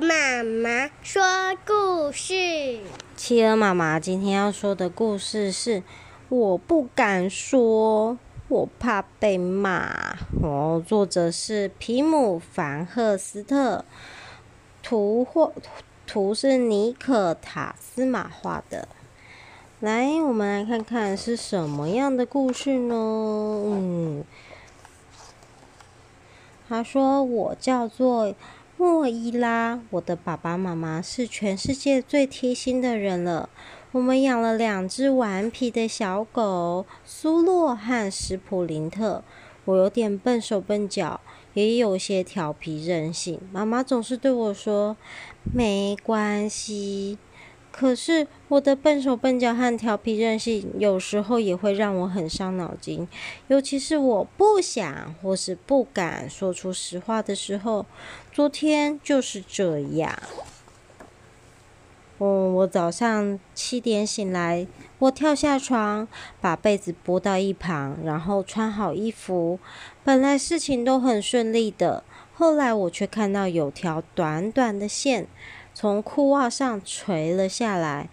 妈妈说故事。企鹅妈妈今天要说的故事是：我不敢说，我怕被骂。哦，作者是皮姆·凡赫斯特，图画图是尼可·塔斯马画的。来，我们来看看是什么样的故事呢？嗯。他说：“我叫做莫伊拉，我的爸爸妈妈是全世界最贴心的人了。我们养了两只顽皮的小狗，苏洛和史普林特。我有点笨手笨脚，也有些调皮任性。妈妈总是对我说：‘没关系。’”可是我的笨手笨脚和调皮任性，有时候也会让我很伤脑筋。尤其是我不想或是不敢说出实话的时候。昨天就是这样。嗯，我早上七点醒来，我跳下床，把被子拨到一旁，然后穿好衣服。本来事情都很顺利的，后来我却看到有条短短的线。从裤袜上垂了下来，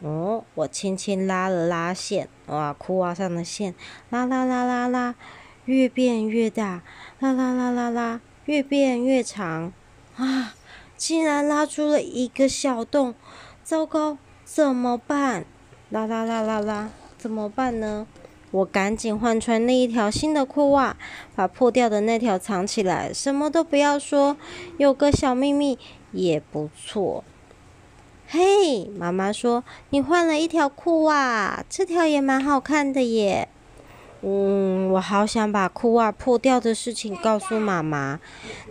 哦，我轻轻拉了拉线，哇，裤袜上的线拉拉拉拉拉，越变越大，拉拉拉拉拉，越变越长，啊，竟然拉出了一个小洞，糟糕，怎么办？拉拉拉拉拉，怎么办呢？我赶紧换穿那一条新的裤袜，把破掉的那条藏起来，什么都不要说，有个小秘密。也不错。嘿，妈妈说你换了一条裤袜，这条也蛮好看的耶。嗯，我好想把裤袜破掉的事情告诉妈妈。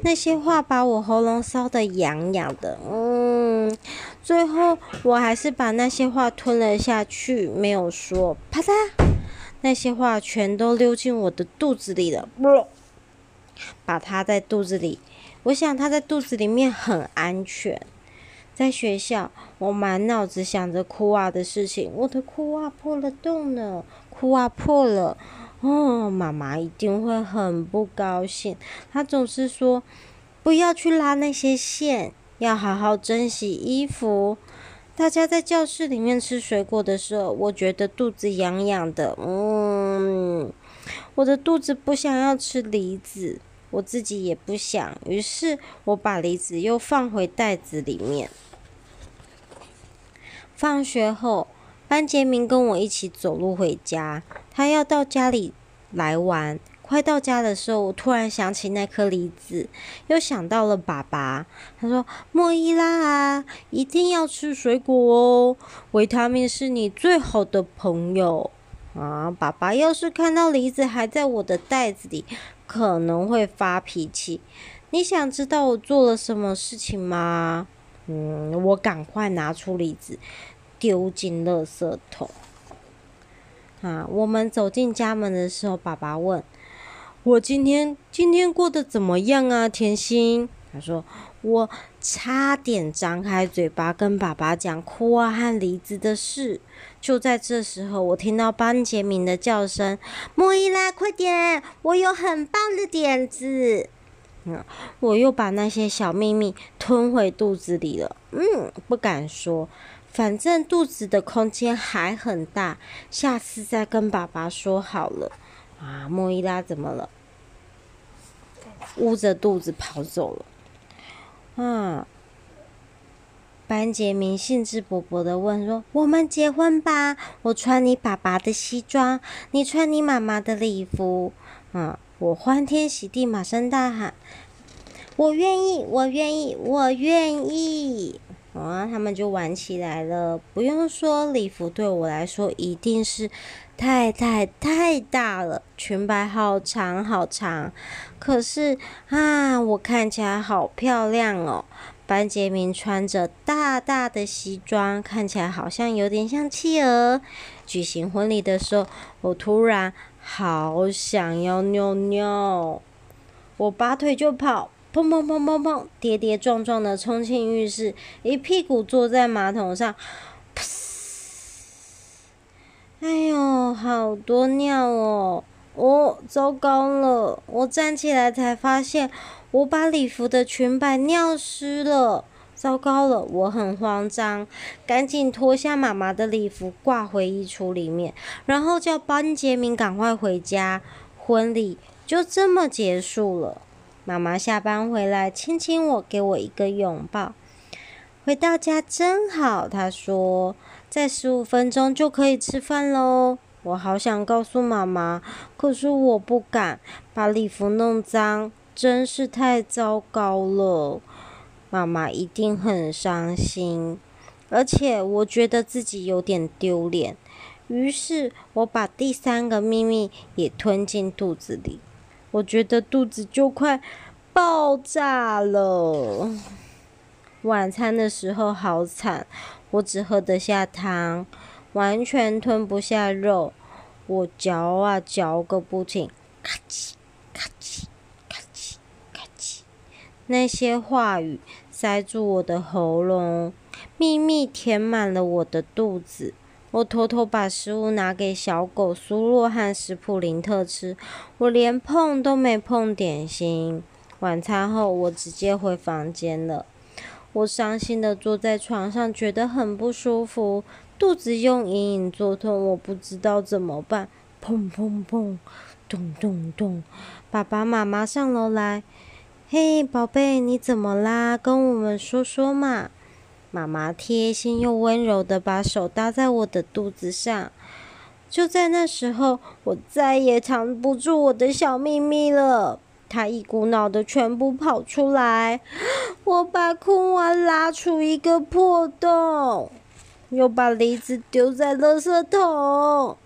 那些话把我喉咙烧得痒痒的。嗯，最后我还是把那些话吞了下去，没有说。啪嗒，那些话全都溜进我的肚子里了。把它在肚子里。我想他在肚子里面很安全。在学校，我满脑子想着裤袜的事情。我的裤袜破了洞呢，裤袜破了，哦，妈妈一定会很不高兴。她总是说，不要去拉那些线，要好好珍惜衣服。大家在教室里面吃水果的时候，我觉得肚子痒痒的。嗯，我的肚子不想要吃梨子。我自己也不想，于是我把梨子又放回袋子里面。放学后，班杰明跟我一起走路回家，他要到家里来玩。快到家的时候，我突然想起那颗梨子，又想到了爸爸。他说：“莫伊拉啊，一定要吃水果哦，维他命是你最好的朋友。”啊，爸爸要是看到梨子还在我的袋子里，可能会发脾气。你想知道我做了什么事情吗？嗯，我赶快拿出梨子，丢进垃圾桶。啊，我们走进家门的时候，爸爸问我今天今天过得怎么样啊，甜心？他说。我差点张开嘴巴跟爸爸讲裤袜和梨子的事，就在这时候，我听到班杰明的叫声：“莫伊拉，快点！我有很棒的点子。”嗯，我又把那些小秘密吞回肚子里了。嗯，不敢说，反正肚子的空间还很大，下次再跟爸爸说好了。啊，莫伊拉怎么了？捂着肚子跑走了。嗯，班杰明兴致勃勃地问说：“我们结婚吧，我穿你爸爸的西装，你穿你妈妈的礼服。”嗯，我欢天喜地，马上大喊：“我愿意，我愿意，我愿意！”然后，他们就玩起来了。不用说，礼服对我来说一定是太太太大了，裙摆好长好长。可是啊，我看起来好漂亮哦。班杰明穿着大大的西装，看起来好像有点像企鹅。举行婚礼的时候，我突然好想要尿尿，我拔腿就跑。砰砰砰砰砰！跌跌撞撞的冲进浴室，一屁股坐在马桶上，噗哎呦，好多尿哦！哦，糟糕了！我站起来才发现，我把礼服的裙摆尿湿了。糟糕了，我很慌张，赶紧脱下妈妈的礼服挂回衣橱里面，然后叫班杰明赶快回家。婚礼就这么结束了。妈妈下班回来，亲亲我，给我一个拥抱。回到家真好，她说，再十五分钟就可以吃饭喽。我好想告诉妈妈，可是我不敢，把礼服弄脏，真是太糟糕了。妈妈一定很伤心，而且我觉得自己有点丢脸。于是我把第三个秘密也吞进肚子里。我觉得肚子就快爆炸了。晚餐的时候好惨，我只喝得下汤，完全吞不下肉。我嚼啊嚼个不停，咔叽咔叽咔叽咔叽，那些话语塞住我的喉咙，秘密填满了我的肚子。我偷偷把食物拿给小狗苏洛和史普林特吃，我连碰都没碰点心。晚餐后，我直接回房间了。我伤心地坐在床上，觉得很不舒服，肚子又隐隐作痛，我不知道怎么办。砰砰砰，咚咚咚，爸爸妈妈上楼来。嘿，宝贝，你怎么啦？跟我们说说嘛。妈妈贴心又温柔的把手搭在我的肚子上，就在那时候，我再也藏不住我的小秘密了。它一股脑的全部跑出来。我把空碗拉出一个破洞，又把梨子丢在垃圾桶，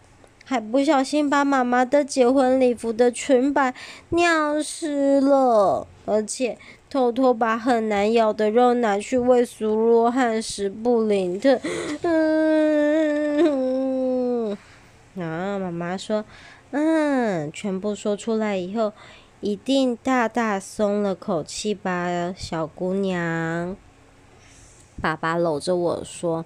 还不小心把妈妈的结婚礼服的裙摆尿湿了，而且。偷偷把很难咬的肉拿去喂苏洛和史布林特。嗯，啊，妈妈说，嗯，全部说出来以后，一定大大松了口气吧，小姑娘。爸爸搂着我说：“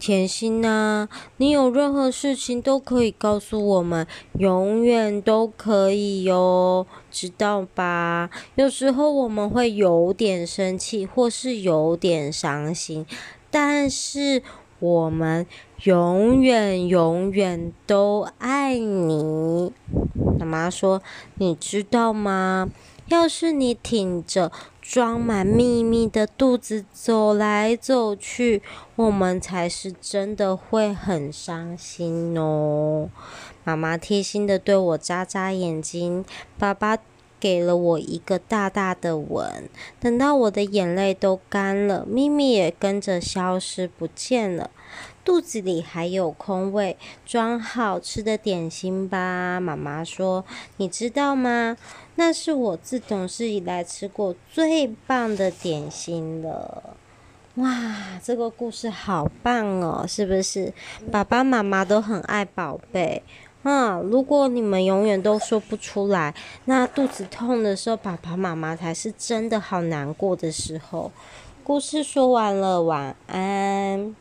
甜心呐，你有任何事情都可以告诉我们，永远都可以哟，知道吧？有时候我们会有点生气，或是有点伤心，但是我们永远永远都爱你。”妈妈说：“你知道吗？要是你挺着。”装满秘密的肚子走来走去，我们才是真的会很伤心哦。妈妈贴心的对我眨眨眼睛，爸爸给了我一个大大的吻。等到我的眼泪都干了，秘密也跟着消失不见了。肚子里还有空位，装好吃的点心吧。妈妈说：“你知道吗？那是我自懂事以来吃过最棒的点心了。”哇，这个故事好棒哦，是不是？爸爸妈妈都很爱宝贝。啊，如果你们永远都说不出来，那肚子痛的时候，爸爸妈妈才是真的好难过的时候。故事说完了，晚安。